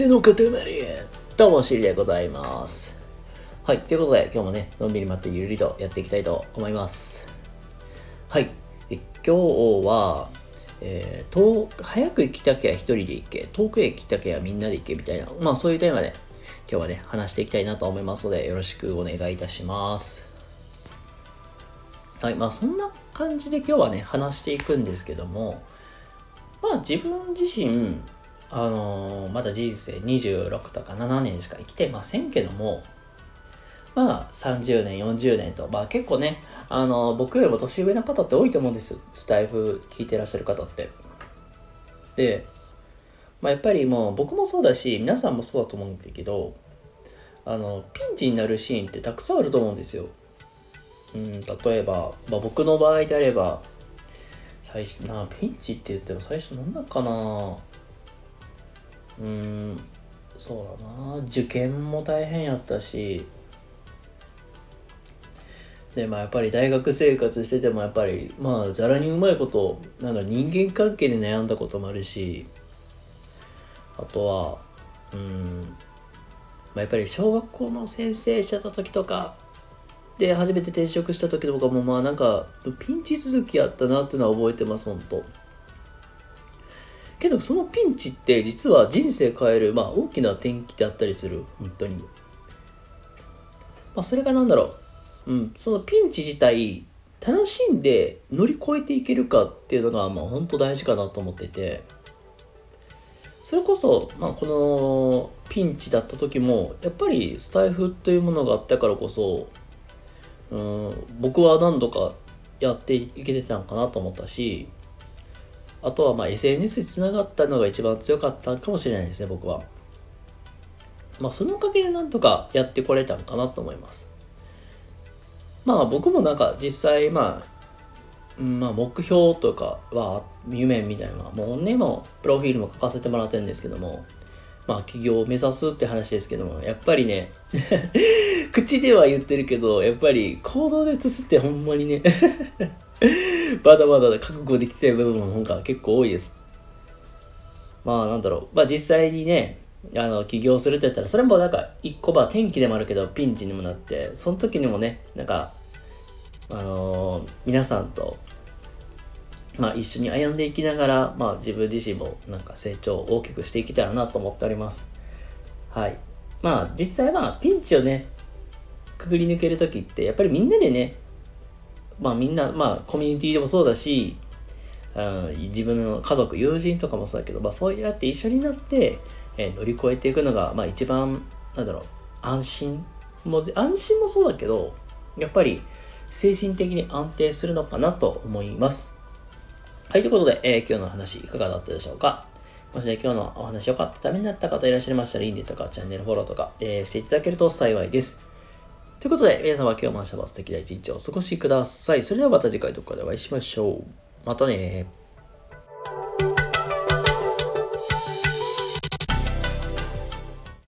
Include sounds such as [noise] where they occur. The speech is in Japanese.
背の塊どうも、しりでございます。はい。ということで、今日もね、のんびりまってゆるりとやっていきたいと思います。はい。今日は、えー遠早く行きたきゃ一人で行け、遠くへ行きたきゃみんなで行けみたいな、まあそういうテーマで今日はね、話していきたいなと思いますので、よろしくお願いいたします。はい。まあそんな感じで今日はね、話していくんですけども、まあ自分自身、あのーまだ人生26とか7年しか生きてませんけども、まあ30年、40年と、まあ結構ね、あのー僕よりも年上の方って多いと思うんですよ。スタイフ聞いてらっしゃる方って。で、まあやっぱりもう僕もそうだし、皆さんもそうだと思うんだけど、あの、ピンチになるシーンってたくさんあると思うんですよ。うん、例えば、まあ、僕の場合であれば、最初なピンチって言っても最初なんだかなうんそうだな。受験も大変やったし。でまあやっぱり大学生活しててもやっぱりまあざらにうまいことなんか人間関係で悩んだこともあるし。あとはうん、まあ、やっぱり小学校の先生してた時とかで初めて転職した時とかもまあなんかピンチ続きやったなっていうのは覚えてます本当けどそのピンチって実は人生変える、まあ、大きな転機であったりする本当に。まあそれがなんだろう、うん、そのピンチ自体楽しんで乗り越えていけるかっていうのがまあ本当大事かなと思ってて。それこそ、まあ、このピンチだった時もやっぱりスタイフというものがあったからこそうん僕は何度かやっていけてたのかなと思ったしあとはまあ SNS につながったのが一番強かったかもしれないですね僕は。まあそのおかげでなんとかやってこれたのかなと思います。まあ僕もなんか実際まあまあ目標とかは夢みたいなもうねもうプロフィールも書かせてもらってるんですけどもまあ起業を目指すって話ですけどもやっぱりね [laughs] 口では言ってるけどやっぱり行動で移すってほんまにね [laughs] [laughs] まだまだ覚悟できてない部分の方が結構多いです。まあなんだろう。まあ実際にねあの起業するって言ったらそれもなんか一個ば天気でもあるけどピンチにもなってその時にもねなんかあのー皆さんとまあ一緒に歩んでいきながらまあ自分自身もなんか成長を大きくしていけたらなと思っております。はい。まあ実際まあピンチをねくぐり抜ける時ってやっぱりみんなでねまあみんなまあコミュニティでもそうだしうん自分の家族友人とかもそうだけど、まあ、そうやって一緒になって、えー乗り越えていくのが、まあ、一番なんだろう安心も安心もそうだけどやっぱり精神的に安定するのかなと思いますはいということで、えー今日の話いかがだったでしょうか？もしね、今日のお話良かったためになった方いらっしゃいましたら、いいねとかチャンネルフォローとか、えーしていただけると幸いです。ということで、皆様今日も明日も素敵な一日をお過ごしください。それではまた次回どこかでお会いしましょう。またね